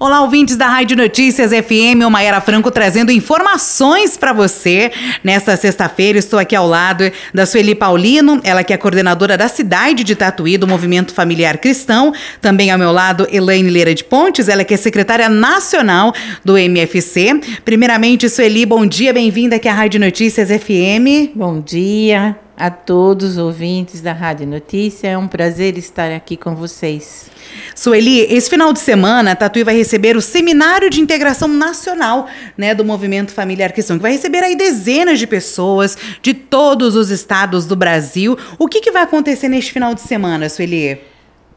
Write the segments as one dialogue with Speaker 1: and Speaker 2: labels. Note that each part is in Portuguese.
Speaker 1: Olá, ouvintes da Rádio Notícias FM, o Maiara Franco trazendo informações para você. Nesta sexta-feira, estou aqui ao lado da Sueli Paulino, ela que é coordenadora da cidade de Tatuí, do Movimento Familiar Cristão. Também ao meu lado, Elaine Leira de Pontes, ela que é secretária nacional do MFC. Primeiramente, Sueli, bom dia, bem-vinda aqui à Rádio Notícias FM.
Speaker 2: Bom dia a todos os ouvintes da Rádio Notícia. É um prazer estar aqui com vocês.
Speaker 1: Sueli, esse final de semana, a Tatuí vai receber o Seminário de Integração Nacional né, do Movimento Familiar Cristão, que vai receber aí dezenas de pessoas de todos os estados do Brasil. O que, que vai acontecer neste final de semana, Sueli?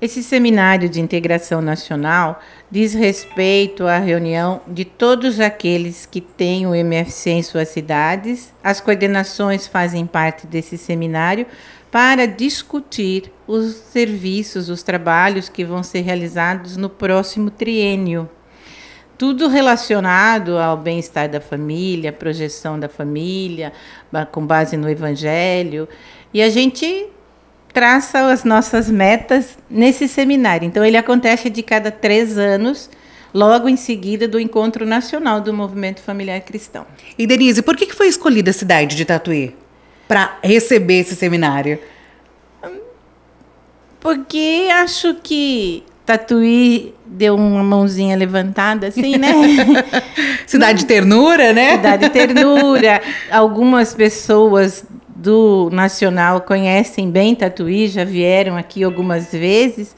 Speaker 2: Esse seminário de integração nacional diz respeito à reunião de todos aqueles que têm o MFC em suas cidades. As coordenações fazem parte desse seminário para discutir os serviços, os trabalhos que vão ser realizados no próximo triênio. Tudo relacionado ao bem-estar da família, projeção da família, com base no Evangelho. E a gente traça as nossas metas nesse seminário. Então, ele acontece de cada três anos, logo em seguida do Encontro Nacional do Movimento Familiar Cristão.
Speaker 1: E, Denise, por que foi escolhida a cidade de Tatuí? Para receber esse seminário?
Speaker 2: Porque acho que Tatuí deu uma mãozinha levantada, assim, né?
Speaker 1: Cidade de ternura, né?
Speaker 2: Cidade de ternura. Algumas pessoas do Nacional conhecem bem Tatuí, já vieram aqui algumas vezes.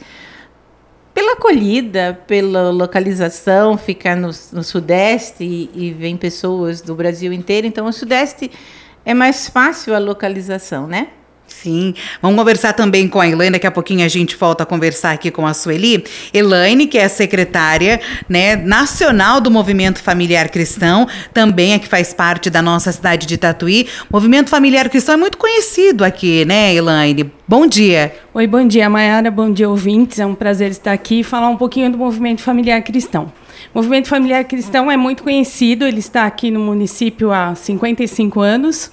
Speaker 2: Pela acolhida, pela localização, ficar no, no Sudeste e, e vem pessoas do Brasil inteiro. Então, o Sudeste é mais fácil a localização, né?
Speaker 1: Sim, vamos conversar também com a Elaine, daqui a pouquinho a gente volta a conversar aqui com a Sueli. Elaine, que é secretária né, nacional do Movimento Familiar Cristão, também é que faz parte da nossa cidade de Tatuí. Movimento Familiar Cristão é muito conhecido aqui, né, Elaine? Bom dia.
Speaker 3: Oi, bom dia, Mayara, bom dia, ouvintes. É um prazer estar aqui e falar um pouquinho do Movimento Familiar Cristão. O Movimento Familiar Cristão é muito conhecido, ele está aqui no município há 55 anos.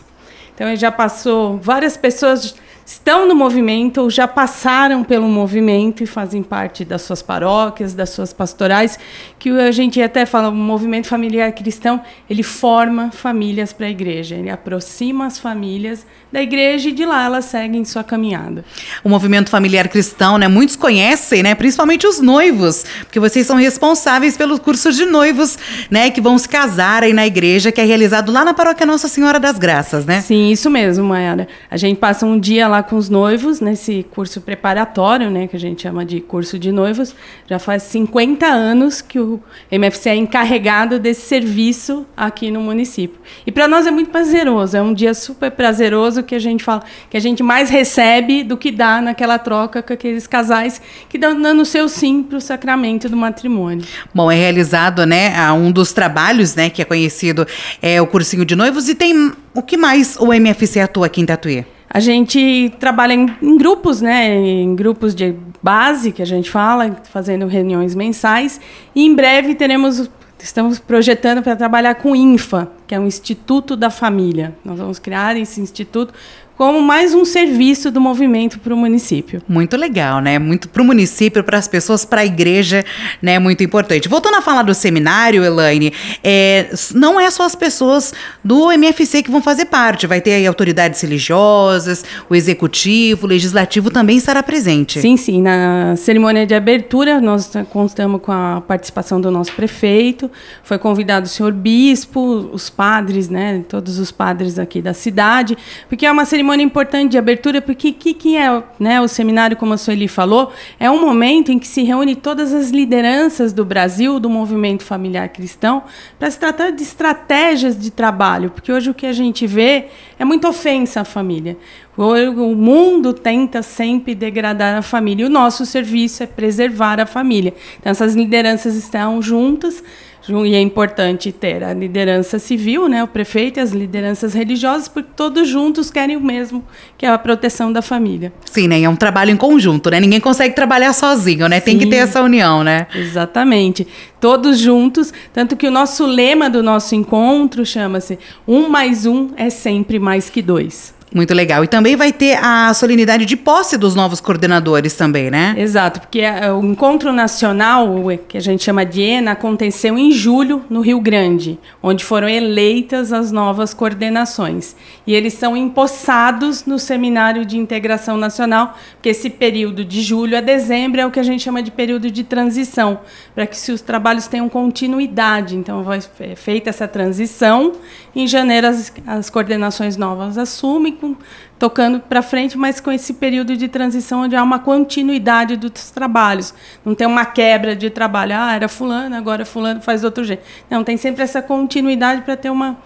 Speaker 3: Então, ele já passou, várias pessoas estão no movimento ou já passaram pelo movimento e fazem parte das suas paróquias, das suas pastorais, que a gente até fala, o movimento familiar cristão, ele forma famílias para a igreja, ele aproxima as famílias da igreja e de lá elas seguem sua caminhada.
Speaker 1: O movimento familiar cristão, né, muitos conhecem, né, principalmente os noivos, porque vocês são responsáveis pelo curso de noivos, né, que vão se casar aí na igreja, que é realizado lá na paróquia Nossa Senhora das Graças, né?
Speaker 3: Sim, isso mesmo, Mayara. A gente passa um dia lá com os noivos nesse curso preparatório, né, que a gente chama de curso de noivos. Já faz 50 anos que o MFC é encarregado desse serviço aqui no município. E para nós é muito prazeroso, é um dia super prazeroso que a gente fala, que a gente mais recebe do que dá naquela troca com aqueles casais que dão dando o seu sim para o sacramento do matrimônio.
Speaker 1: Bom, é realizado, né, um dos trabalhos, né, que é conhecido é o cursinho de noivos e tem o que mais o MFC atua aqui em Tatuí?
Speaker 3: A gente trabalha em, em, grupos, né? Em grupos de base, que a gente fala, fazendo reuniões mensais. E em breve teremos, estamos projetando para trabalhar com INFA, que é um Instituto da Família. Nós vamos criar esse instituto como mais um serviço do movimento para o município.
Speaker 1: Muito legal, né? Muito para o município, para as pessoas, para a igreja, né? Muito importante. Voltando a falar do seminário, Elaine, é, não é só as pessoas do MFC que vão fazer parte, vai ter aí autoridades religiosas, o executivo, o legislativo também estará presente.
Speaker 3: Sim, sim. Na cerimônia de abertura, nós contamos com a participação do nosso prefeito, foi convidado o senhor bispo, os padres, né? Todos os padres aqui da cidade, porque é uma cerimônia cerimônia importante de abertura, porque o que, que é né, o seminário, como a Sueli falou, é um momento em que se reúne todas as lideranças do Brasil, do movimento familiar cristão, para se tratar de estratégias de trabalho, porque hoje o que a gente vê é muita ofensa à família. O mundo tenta sempre degradar a família, e o nosso serviço é preservar a família. Então, essas lideranças estão juntas e é importante ter a liderança civil, né, o prefeito e as lideranças religiosas, porque todos juntos querem o mesmo, que é a proteção da família.
Speaker 1: Sim, né? É um trabalho em conjunto, né? Ninguém consegue trabalhar sozinho, né? Sim, Tem que ter essa união, né?
Speaker 3: Exatamente. Todos juntos, tanto que o nosso lema do nosso encontro chama-se Um mais um é sempre mais que dois.
Speaker 1: Muito legal. E também vai ter a solenidade de posse dos novos coordenadores também, né?
Speaker 3: Exato, porque é, o encontro nacional, que a gente chama de ENA, aconteceu em julho no Rio Grande, onde foram eleitas as novas coordenações. E eles são empossados no Seminário de Integração Nacional, porque esse período de julho a dezembro é o que a gente chama de período de transição, para que se os trabalhos tenham continuidade. Então, vai feita essa transição, em janeiro as, as coordenações novas assumem com, tocando para frente, mas com esse período de transição onde há uma continuidade dos trabalhos. Não tem uma quebra de trabalho. Ah, era fulano, agora fulano faz outro jeito. Não, tem sempre essa continuidade para ter uma,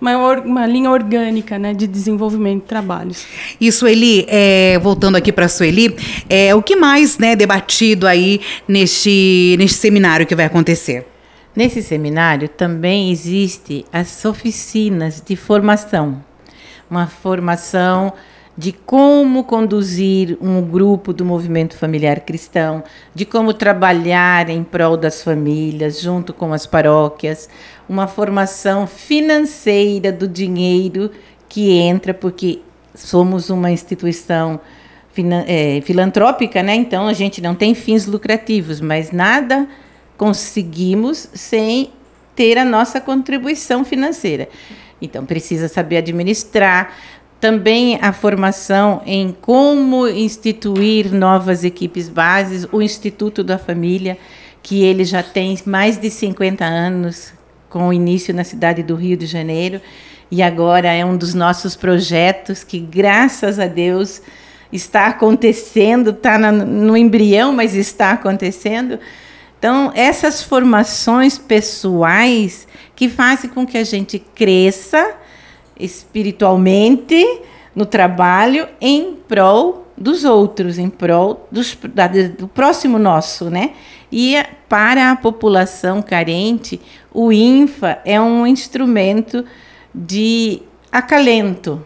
Speaker 3: uma, uma, linha orgânica né, de desenvolvimento de trabalhos.
Speaker 1: E Sueli, é, voltando aqui para a Sueli, é, o que mais né, debatido aí neste, neste seminário que vai acontecer?
Speaker 2: Nesse seminário também existe as oficinas de formação uma formação de como conduzir um grupo do movimento familiar cristão, de como trabalhar em prol das famílias, junto com as paróquias, uma formação financeira do dinheiro que entra, porque somos uma instituição é, filantrópica, né? Então a gente não tem fins lucrativos, mas nada conseguimos sem ter a nossa contribuição financeira. Então, precisa saber administrar. Também a formação em como instituir novas equipes bases, o Instituto da Família, que ele já tem mais de 50 anos, com início na cidade do Rio de Janeiro, e agora é um dos nossos projetos que, graças a Deus, está acontecendo, está no embrião, mas está acontecendo. Então, essas formações pessoais que fazem com que a gente cresça espiritualmente no trabalho em prol dos outros, em prol dos, da, do próximo nosso, né? E para a população carente, o INFA é um instrumento de acalento,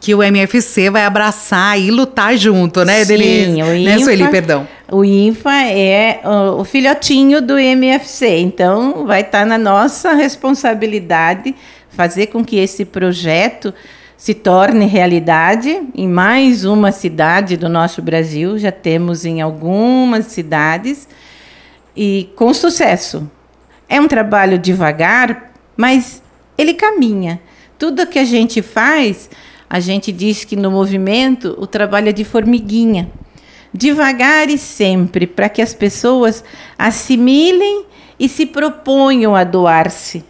Speaker 1: que o MFC vai abraçar e lutar junto, né,
Speaker 2: Sim,
Speaker 1: Denise?
Speaker 2: o INFA,
Speaker 1: né, Sueli, perdão.
Speaker 2: O INFA é o, filhotinho do MFC, então vai estar tá na nossa responsabilidade fazer com que esse projeto se torne realidade em mais uma cidade do nosso Brasil. Já temos em algumas cidades e com sucesso. É um trabalho devagar, mas ele caminha. Tudo que a gente faz a gente diz que no movimento o trabalho é de formiguinha. Devagar e sempre, para que as pessoas assimilem e se proponham a doar-se.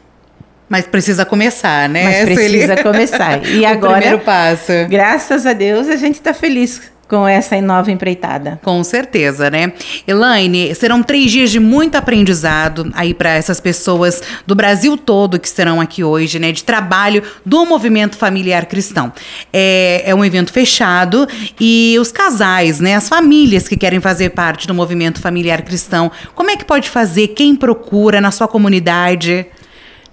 Speaker 1: Mas precisa começar, né?
Speaker 2: Mas precisa começar. E agora,
Speaker 1: primeiro passo.
Speaker 2: graças a Deus, a gente está feliz com essa nova empreitada.
Speaker 1: Com certeza, né? Elaine, serão três dias de muito aprendizado aí para essas pessoas do Brasil todo que estarão aqui hoje, né? De trabalho do movimento familiar cristão. É, é um evento fechado e os casais, né? As famílias que querem fazer parte do movimento familiar cristão, como é que pode fazer? Quem procura na sua comunidade?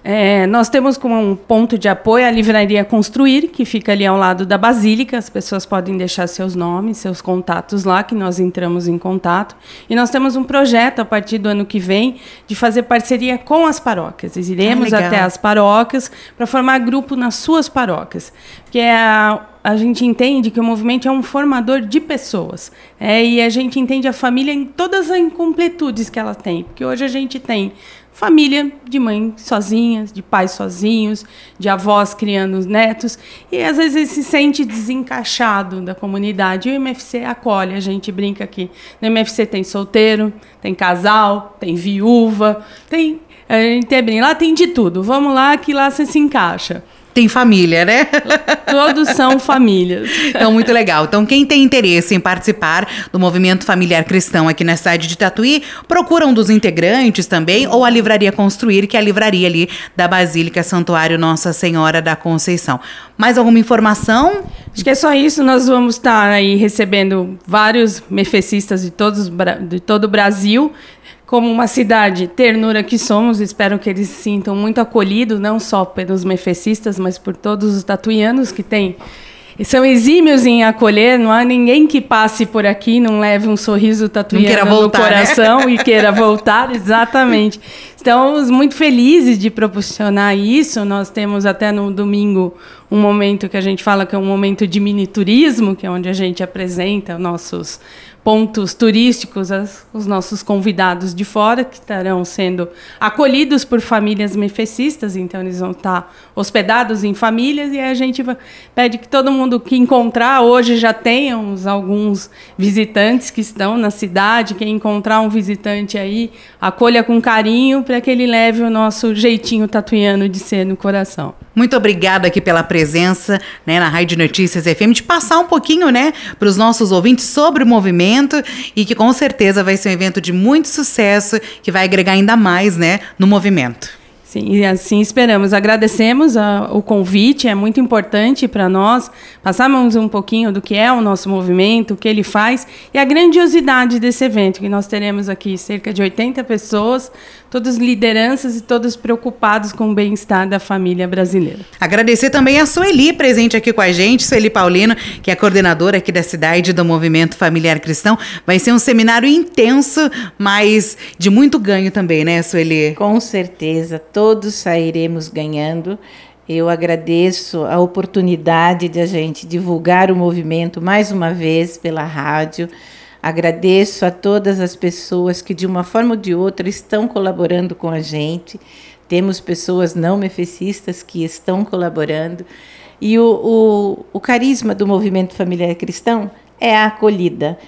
Speaker 3: É, nós temos como um ponto de apoio a Livraria Construir, que fica ali ao lado da Basílica. As pessoas podem deixar seus nomes, seus contatos lá, que nós entramos em contato. E nós temos um projeto a partir do ano que vem de fazer parceria com as paróquias. Iremos ah, até as paróquias para formar grupo nas suas paróquias. Porque é a, a gente entende que o movimento é um formador de pessoas. É, e a gente entende a família em todas as incompletudes que ela tem. Porque hoje a gente tem família de mãe sozinhas, de pais sozinhos, de avós criando os netos, e às vezes se sente desencaixado da comunidade. E o MFC acolhe, a gente brinca aqui. No MFC tem solteiro, tem casal, tem viúva, tem. A gente brinca, lá tem de tudo. Vamos lá que lá você se encaixa
Speaker 1: tem família, né?
Speaker 3: Todos são famílias.
Speaker 1: Então, muito legal. Então, quem tem interesse em participar do movimento familiar cristão aqui na cidade de Tatuí, procura um dos integrantes também, ou a Livraria Construir, que é a livraria ali da Basílica Santuário Nossa Senhora da Conceição. Mais alguma informação?
Speaker 3: Acho que é só isso. Nós vamos estar aí recebendo vários mefecistas de, todos, de todo o Brasil como uma cidade ternura que somos, espero que eles se sintam muito acolhidos, não só pelos mefecistas, mas por todos os tatuianos que têm são exímios em acolher, não há ninguém que passe por aqui, não leve um sorriso tatuiano no né? coração né? e queira voltar, exatamente. Estamos muito felizes de proporcionar isso. Nós temos até no domingo um momento que a gente fala que é um momento de mini turismo, que é onde a gente apresenta nossos pontos turísticos, as, os nossos convidados de fora, que estarão sendo acolhidos por famílias mefecistas, então eles vão estar hospedados em famílias, e a gente pede que todo mundo que encontrar, hoje já tenhamos alguns visitantes que estão na cidade, quem encontrar um visitante aí, acolha com carinho, para que ele leve o nosso jeitinho tatuiano de ser no coração.
Speaker 1: Muito obrigada aqui pela presença né, na Rádio Notícias FM, de passar um pouquinho né, para os nossos ouvintes sobre o movimento e que com certeza vai ser um evento de muito sucesso que vai agregar ainda mais né, no movimento.
Speaker 3: Sim, e assim esperamos. Agradecemos a, o convite, é muito importante para nós passarmos um pouquinho do que é o nosso movimento, o que ele faz e a grandiosidade desse evento, que nós teremos aqui cerca de 80 pessoas, todas lideranças e todos preocupados com o bem-estar da família brasileira.
Speaker 1: Agradecer também a Sueli, presente aqui com a gente, Sueli Paulino, que é coordenadora aqui da cidade do Movimento Familiar Cristão. Vai ser um seminário intenso, mas de muito ganho também, né, Sueli?
Speaker 2: Com certeza todos sairemos ganhando. Eu agradeço a oportunidade de a gente divulgar o movimento mais uma vez pela rádio. Agradeço a todas as pessoas que, de uma forma ou de outra, estão colaborando com a gente. Temos pessoas não mefecistas que estão colaborando. E o, o, o carisma do movimento familiar cristão é a acolhida.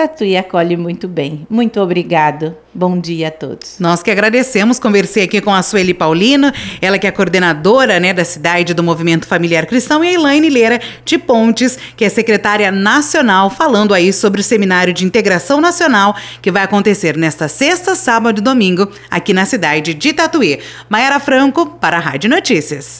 Speaker 2: Tatuí acolhe muito bem. Muito obrigado. Bom dia a todos.
Speaker 1: Nós que agradecemos. Conversei aqui com a Sueli Paulino, ela que é coordenadora né, da cidade do Movimento Familiar Cristão, e a Elaine Leira de Pontes, que é secretária nacional, falando aí sobre o Seminário de Integração Nacional que vai acontecer nesta sexta, sábado e domingo aqui na cidade de Tatuí. Maiara Franco, para a Rádio Notícias.